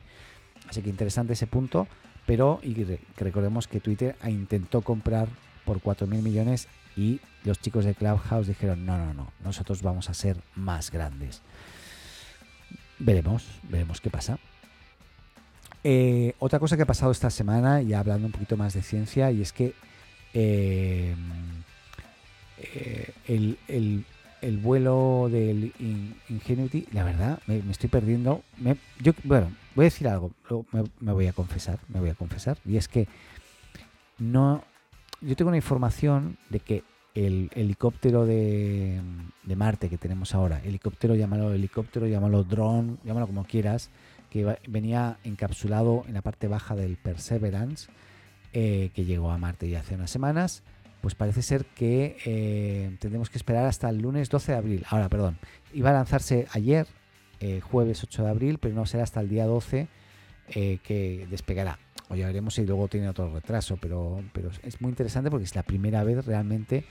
Así que interesante ese punto pero y recordemos que Twitter intentó comprar por 4.000 millones y los chicos de Clubhouse dijeron, no, no, no, nosotros vamos a ser más grandes. Veremos, veremos qué pasa. Eh, otra cosa que ha pasado esta semana, y hablando un poquito más de ciencia, y es que eh, eh, el, el vuelo del Ingenuity, la verdad, me, estoy perdiendo. bueno, voy a decir algo, me, voy a confesar, me voy a confesar, y es que no, yo tengo una información de que el helicóptero de, Marte que tenemos ahora, helicóptero, llámalo helicóptero, llámalo drone, llámalo como quieras, que venía encapsulado en la parte baja del Perseverance, eh, que llegó a Marte ya hace unas semanas, pues parece ser que eh, tendremos que esperar hasta el lunes 12 de abril. Ahora, perdón, iba a lanzarse ayer, eh, jueves 8 de abril, pero no será hasta el día 12 que despegará. O ya veremos si luego tiene otro retraso, pero, pero es muy interesante porque es la primera vez realmente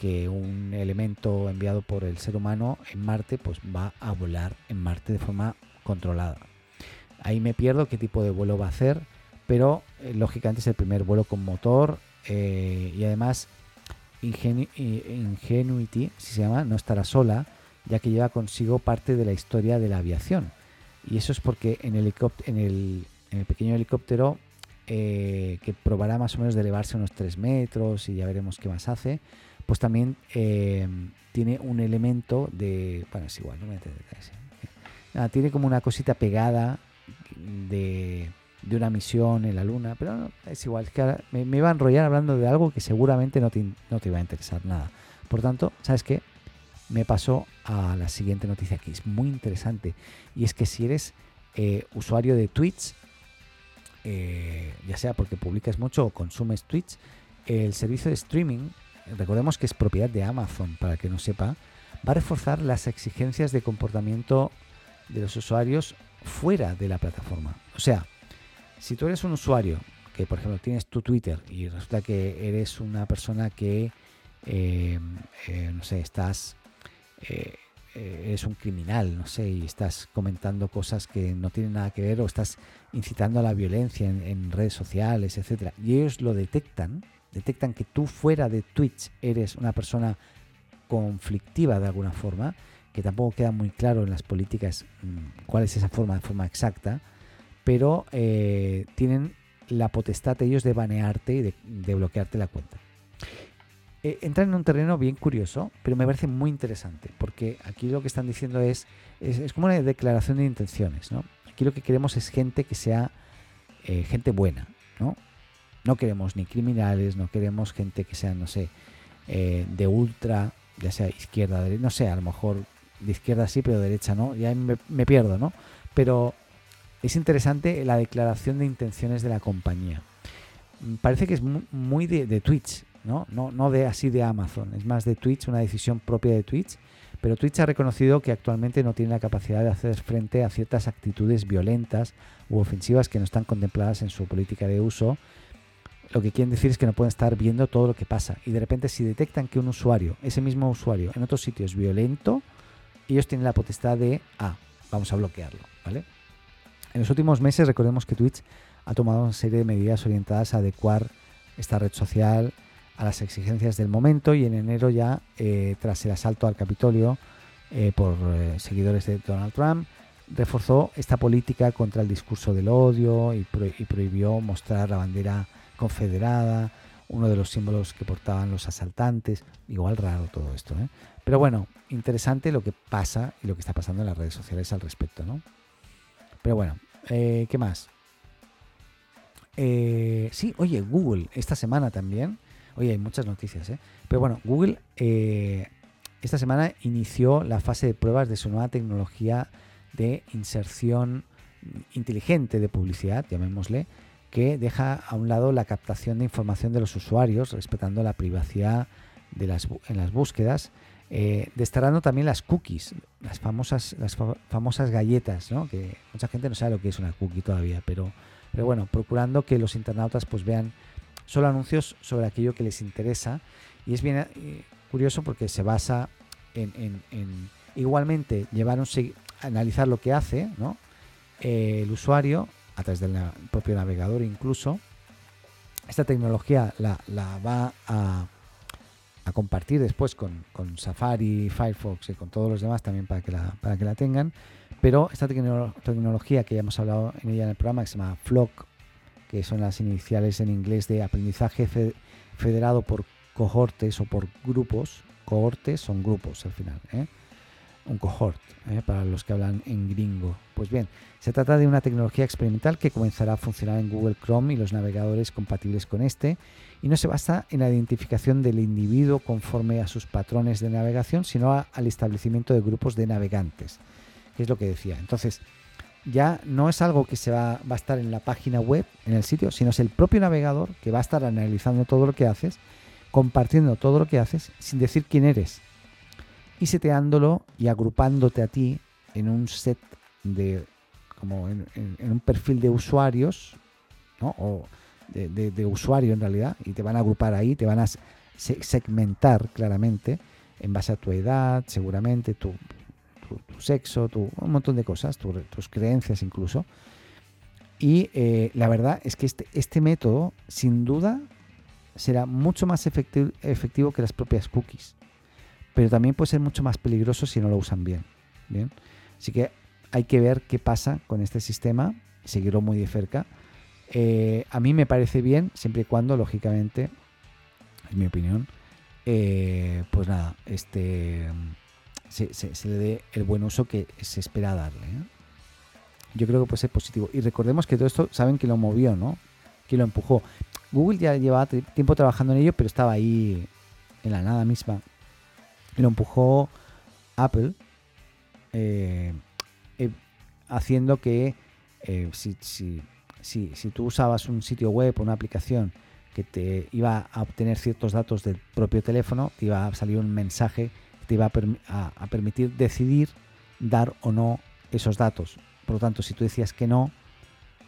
que un elemento enviado por el ser humano en Marte pues va a volar en Marte de forma controlada. Ahí me pierdo qué tipo de vuelo va a hacer, pero eh, lógicamente es el primer vuelo con motor eh, y además Ingenuity, si se llama, no estará sola, ya que lleva consigo parte de la historia de la aviación. Y eso es porque en, en, el, pequeño helicóptero, eh, que probará más o menos de elevarse unos 3 metros y ya veremos qué más hace, pues también tiene un elemento de... Bueno, es igual, no me tiene como una cosita pegada de, una misión en la luna, pero es igual, que me, iba a enrollar hablando de algo que seguramente no te, no te iba a interesar nada. Por tanto, ¿sabes qué? Me pasó a la siguiente noticia que es muy interesante y es que si eres eh, usuario de Twitch, eh, ya sea porque publicas mucho o consumes Twitch, el servicio de streaming, recordemos que es propiedad de Amazon, para que no sepa, va a reforzar las exigencias de comportamiento de los usuarios fuera de la plataforma. O sea, si tú eres un usuario que, por ejemplo, tienes tu Twitter y resulta que eres una persona que, eh, eh, no sé, estás, eh, eres un criminal, no sé, y estás comentando cosas que no tienen nada que ver o estás incitando a la violencia en, en redes sociales, etcétera, y ellos lo detectan, detectan que tú fuera de Twitch eres una persona conflictiva de alguna forma, que tampoco queda muy claro en las políticas mm, cuál es esa forma de forma exacta, pero eh, tienen la potestad ellos de banearte y de, bloquearte la cuenta. Eh, entran en un terreno bien curioso, pero me parece muy interesante, porque aquí lo que están diciendo es, es, como una declaración de intenciones, ¿no? Aquí lo que queremos es gente que sea eh, gente buena, ¿no? No queremos ni criminales, no queremos gente que sea, no sé, de ultra, ya sea izquierda, no sé, a lo mejor de izquierda sí, pero de derecha no, ya me, pierdo, ¿no? Pero es interesante la declaración de intenciones de la compañía. Mm, parece que es muy de, Twitch, ¿no? ¿no? No de así de Amazon, es más de Twitch, una decisión propia de Twitch. Pero Twitch ha reconocido que actualmente no tiene la capacidad de hacer frente a ciertas actitudes violentas u ofensivas que no están contempladas en su política de uso. Lo que quieren decir es que no pueden estar viendo todo lo que pasa. Y de repente si detectan que un usuario, ese mismo usuario, en otro sitio es violento, ellos tienen la potestad de, ah, vamos a bloquearlo, ¿vale? En los últimos meses recordemos que Twitch ha tomado una serie de medidas orientadas a adecuar esta red social a las exigencias del momento y en enero ya, eh, tras el asalto al Capitolio eh, por eh, seguidores de Donald Trump, reforzó esta política contra el discurso del odio y, y prohibió mostrar la bandera confederada, uno de los símbolos que portaban los asaltantes. Igual raro todo esto, ¿eh? Pero bueno, interesante lo que pasa y lo que está pasando en las redes sociales al respecto, ¿no? Pero bueno, eh, ¿qué más? Eh, sí, oye, Google, esta semana también. Oye, hay muchas noticias, ¿eh? Pero bueno, Google eh, esta semana inició la fase de pruebas de su nueva tecnología de inserción inteligente de publicidad, llamémosle, que deja a un lado la captación de información de los usuarios, respetando la privacidad de las, en las búsquedas eh, también las cookies, las famosas, las famosas galletas, ¿no? que mucha gente no sabe lo que es una cookie todavía, pero, pero bueno, procurando que los internautas pues vean solo anuncios sobre aquello que les interesa y es bien eh, curioso porque se basa en, igualmente llevar un analizar lo que hace. Eh, el usuario a través del propio navegador incluso esta tecnología la va a a compartir después con, Safari, Firefox y con todos los demás también para que la, para que la tengan. Pero esta tecnología que ya hemos hablado en ella en el programa, que se llama Flock, que son las iniciales en inglés de aprendizaje federado por cohortes o por grupos, cohortes son grupos al final, ¿eh? Un cohort, ¿eh? para los que hablan en gringo. Pues bien, se trata de una tecnología experimental que comenzará a funcionar en Google Chrome y los navegadores compatibles con este, y no se basa en la identificación del individuo conforme a sus patrones de navegación, sino al establecimiento de grupos de navegantes, que es lo que decía. Entonces, ya no es algo que se va, va, a estar en la página web, en el sitio, sino es el propio navegador que va a estar analizando todo lo que haces, compartiendo todo lo que haces, sin decir quién eres, y seteándolo y agrupándote a ti en un set de, como en, un perfil de usuarios, ¿no? o de, de, usuario en realidad, y te van a agrupar ahí, te van a segmentar claramente en base a tu edad, seguramente tu, tu, sexo, tu, un montón de cosas, tus creencias incluso. Y eh, la verdad es que este, este método, sin duda, será mucho más efectivo, efectivo que las propias cookies. Pero también puede ser mucho más peligroso si no lo usan bien. ¿bien? Así que hay que ver qué pasa con este sistema, seguirlo muy de cerca. Eh, a mí me parece bien, siempre y cuando, lógicamente, en mi opinión, eh, pues nada, este se, le dé el buen uso que se espera darle. ¿eh? Yo creo que puede ser positivo. Y recordemos que todo esto, saben que lo movió, ¿no? Que lo empujó. Google ya llevaba tiempo trabajando en ello, pero estaba ahí en la nada misma. Lo empujó Apple, eh, eh, haciendo que si, si, si, si tú usabas un sitio web o una aplicación que te iba a obtener ciertos datos del propio teléfono, te iba a salir un mensaje te iba a, permitir decidir dar o no esos datos. Por lo tanto, si tú decías que no,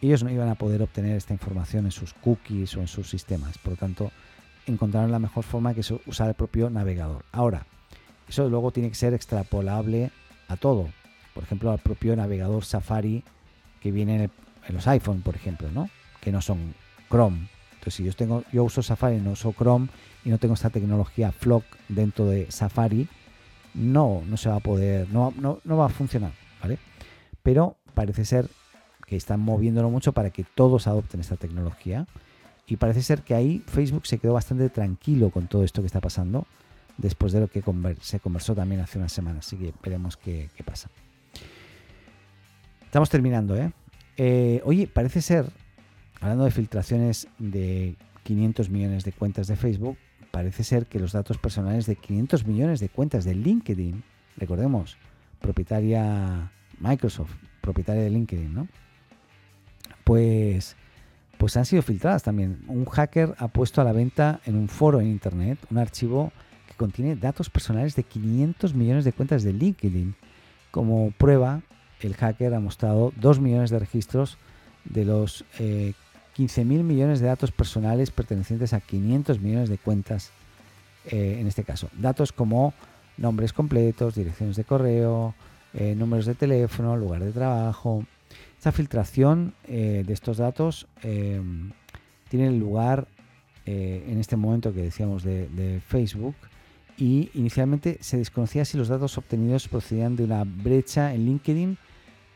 ellos no iban a poder obtener esta información en sus cookies o en sus sistemas. Por lo tanto, encontraron la mejor forma que es usar el propio navegador. Ahora, eso luego tiene que ser extrapolable a todo. Por ejemplo, al propio navegador Safari que viene en, los iPhone, por ejemplo, ¿no? Que no son Chrome. Entonces, si yo tengo, yo uso Safari, no uso Chrome y no tengo esta tecnología Flock dentro de Safari, no, no se va a poder, no, no, va a funcionar, ¿vale? Pero parece ser que están moviéndolo mucho para que todos adopten esta tecnología. Y parece ser que ahí Facebook se quedó bastante tranquilo con todo esto que está pasando, después de lo que se conversó también hace unas semanas. Así que veremos qué, pasa. Estamos terminando, ¿eh? ¿eh? Oye, parece ser, hablando de filtraciones de 500 millones de cuentas de Facebook, parece ser que los datos personales de 500 millones de cuentas de LinkedIn, recordemos, propietaria Microsoft, propietaria de LinkedIn, ¿no? Pues, pues han sido filtradas también. Un hacker ha puesto a la venta en un foro en Internet un archivo contiene datos personales de 500 millones de cuentas de LinkedIn. Como prueba, el hacker ha mostrado 2 millones de registros de los eh, 15.000 millones de datos personales pertenecientes a 500 millones de cuentas, eh, en este caso. Datos como nombres completos, direcciones de correo, eh, números de teléfono, lugar de trabajo. Esta filtración eh, de estos datos tiene lugar en este momento que decíamos de Facebook y inicialmente se desconocía si los datos obtenidos procedían de una brecha en LinkedIn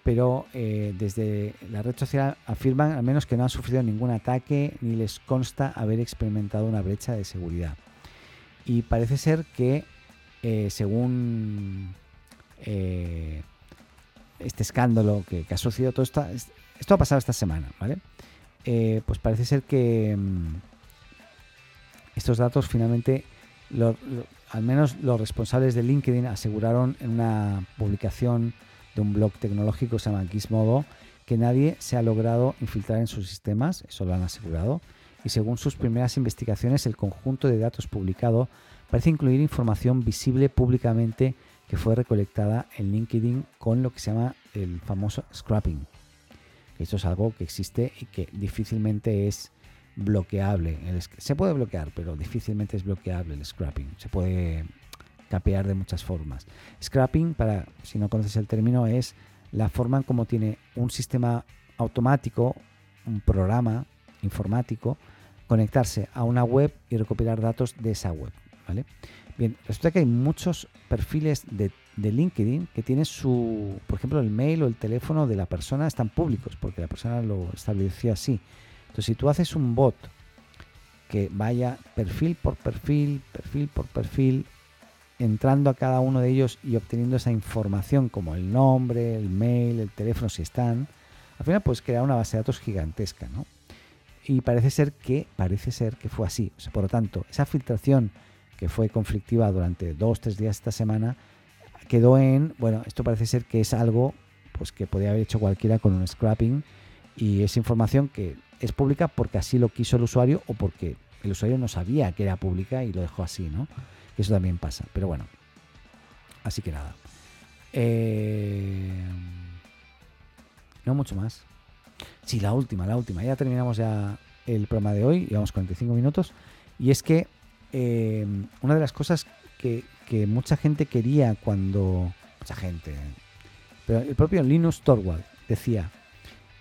pero eh, desde la red social afirman al menos que no han sufrido ningún ataque ni les consta haber experimentado una brecha de seguridad. Y parece ser que, eh, según eh, este escándalo que, ha sucedido, todo esto, esto ha pasado esta semana, ¿vale? pues parece ser que mm, estos datos finalmente, al menos los responsables de LinkedIn aseguraron en una publicación de un blog tecnológico que se llama Gizmodo, que nadie se ha logrado infiltrar en sus sistemas, eso lo han asegurado, y según sus primeras investigaciones, el conjunto de datos publicado parece incluir información visible públicamente que fue recolectada en LinkedIn con lo que se llama el famoso scrapping. Esto es algo que existe y que difícilmente es bloqueable. Se puede bloquear, pero difícilmente es bloqueable el scrapping. Se puede capear de muchas formas. Scrapping, para si no conoces el término, es la forma en cómo tiene un sistema automático, un programa informático, conectarse a una web y recopilar datos de esa web. ¿vale? Bien, resulta que hay muchos perfiles de, de, LinkedIn que tienen su, por ejemplo, el mail o el teléfono de la persona están públicos porque la persona lo estableció así. Entonces, si tú haces un bot que vaya perfil por perfil, perfil por perfil, entrando a cada uno de ellos y obteniendo esa información como el nombre, el mail, el teléfono, si están, al final pues crear una base de datos gigantesca, ¿no? Y parece ser que, parece ser que fue así. por lo tanto, esa filtración que fue conflictiva durante dos, tres días esta semana, quedó en, bueno, esto parece ser que es algo pues que podía haber hecho cualquiera con un scrapping y es información que es pública porque así lo quiso el usuario o porque el usuario no sabía que era pública y lo dejó así, ¿no? Eso también pasa, pero bueno. Así que nada. Eh, no mucho más. Sí, la última, la última. Ya terminamos ya el programa de hoy, llevamos 45 minutos. Y es que eh, una de las cosas que, mucha gente quería cuando... Mucha gente. Pero el propio Linus Torvald decía,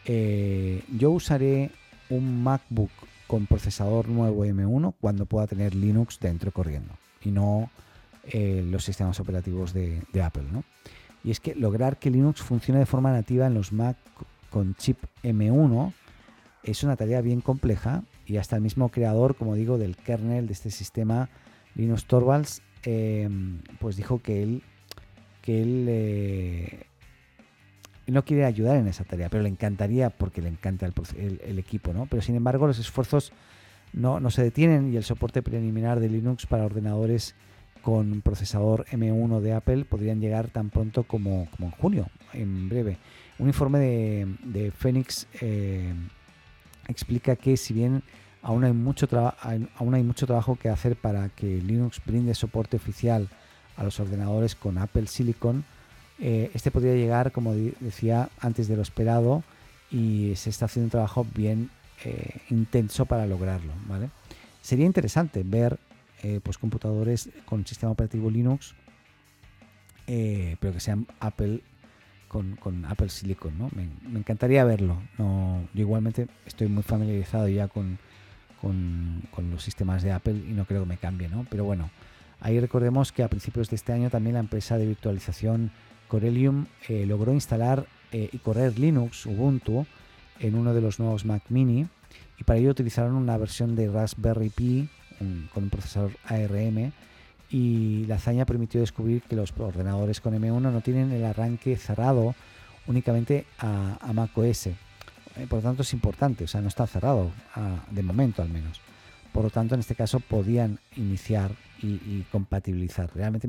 eh, yo usaré un MacBook con procesador nuevo M1 cuando pueda tener Linux dentro corriendo y no eh, los sistemas operativos de, Apple. ¿no? Y es que lograr que Linux funcione de forma nativa en los Mac con chip M1 es una tarea bien compleja y hasta el mismo creador, como digo, del kernel de este sistema, Linus Torvalds, em, pues dijo que él, que él eh, no quiere ayudar en esa tarea, pero le encantaría porque le encanta el, equipo, ¿no? Pero sin embargo los esfuerzos no, no, se detienen y el soporte preliminar de Linux para ordenadores con procesador M1 de Apple podrían llegar tan pronto como, en junio, en breve. Un informe de, Phoenix eh, explica que si bien aún hay, mucho aún hay mucho trabajo que hacer para que Linux brinde soporte oficial a los ordenadores con Apple Silicon, eh, este podría llegar, como decía, antes de lo esperado y se está haciendo un trabajo bien eh, intenso para lograrlo. ¿vale? Sería interesante ver eh, pues computadores con sistema operativo Linux, pero que sean Apple con, Apple Silicon. ¿no? Me, encantaría verlo. No, yo igualmente estoy muy familiarizado ya con, con, con, los sistemas de Apple y no creo que me cambie. ¿no? Pero bueno, ahí recordemos que a principios de este año también la empresa de virtualización Corellium eh, logró instalar eh, y correr Linux Ubuntu en uno de los nuevos Mac mini y para ello utilizaron una versión de Raspberry Pi con un procesador ARM y la hazaña permitió descubrir que los ordenadores con M1 no tienen el arranque cerrado únicamente a, a Mac OS. Eh, por lo tanto es importante, o sea, no está cerrado de momento al menos. Por lo tanto, en este caso podían iniciar y, compatibilizar. Realmente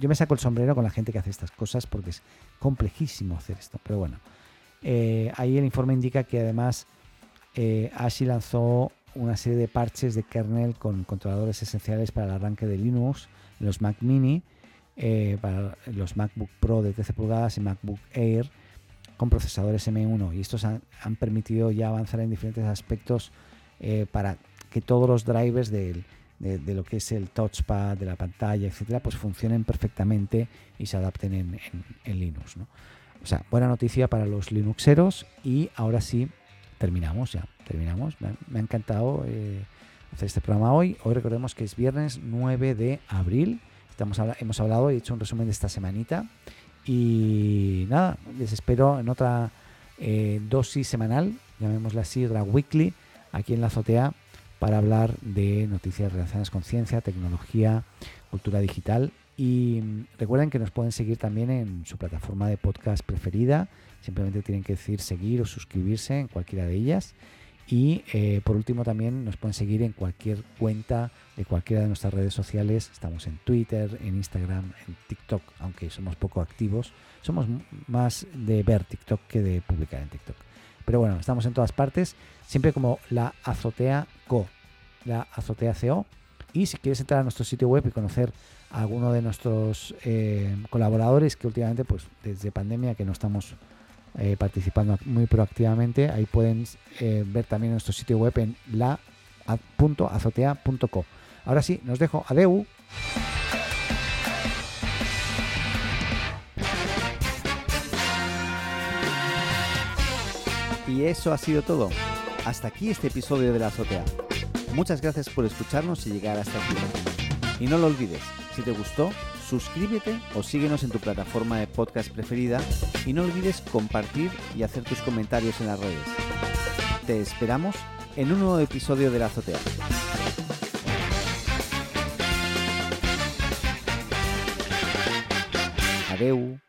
yo me saco el sombrero con la gente que hace estas cosas porque es complejísimo hacer esto. Pero bueno, eh, ahí el informe indica que además eh, lanzó una serie de parches de kernel con controladores esenciales para el arranque de Linux los Mac Mini, eh, para los MacBook Pro de 13 pulgadas y MacBook Air con procesadores M1 y estos han, permitido ya avanzar en diferentes aspectos para que todos los drivers de, lo que es el touchpad, de la pantalla, etcétera, pues funcionen perfectamente y se adapten en, Linux. O sea, buena noticia para los Linuxeros y ahora sí terminamos ya, terminamos. Me, ha encantado eh, hacer este programa hoy. Hoy recordemos que es viernes 9 de abril. Estamos, hemos hablado y hecho un resumen de esta semanita. Y nada, les espero en otra eh, dosis semanal, llamémosla así, otra weekly, aquí en la azotea para hablar de noticias relacionadas con ciencia, tecnología, cultura digital. Y mm, recuerden que nos pueden seguir también en su plataforma de podcast preferida. Simplemente tienen que decir seguir o suscribirse en cualquiera de ellas. Y eh, por último también nos pueden seguir en cualquier cuenta de cualquiera de nuestras redes sociales. Estamos en Twitter, en Instagram, en TikTok, aunque somos poco activos. Somos más de ver TikTok que de publicar en TikTok. Pero bueno, estamos en todas partes, siempre como la Azotea Co la Azotea CO. Y si quieres entrar a nuestro sitio web y conocer a alguno de nuestros eh, colaboradores que últimamente, pues desde pandemia que no estamos eh, participando muy proactivamente, ahí pueden eh, ver también nuestro sitio web en la.azotea.co. Ahora sí, nos dejo. Adeu. Y eso ha sido todo. Hasta aquí este episodio de la azotea. Muchas gracias por escucharnos y llegar hasta aquí. Y no lo olvides, si te gustó, suscríbete o síguenos en tu plataforma de podcast preferida y no olvides compartir y hacer tus comentarios en las redes. Te esperamos en un nuevo episodio de La Azotea. Adeu.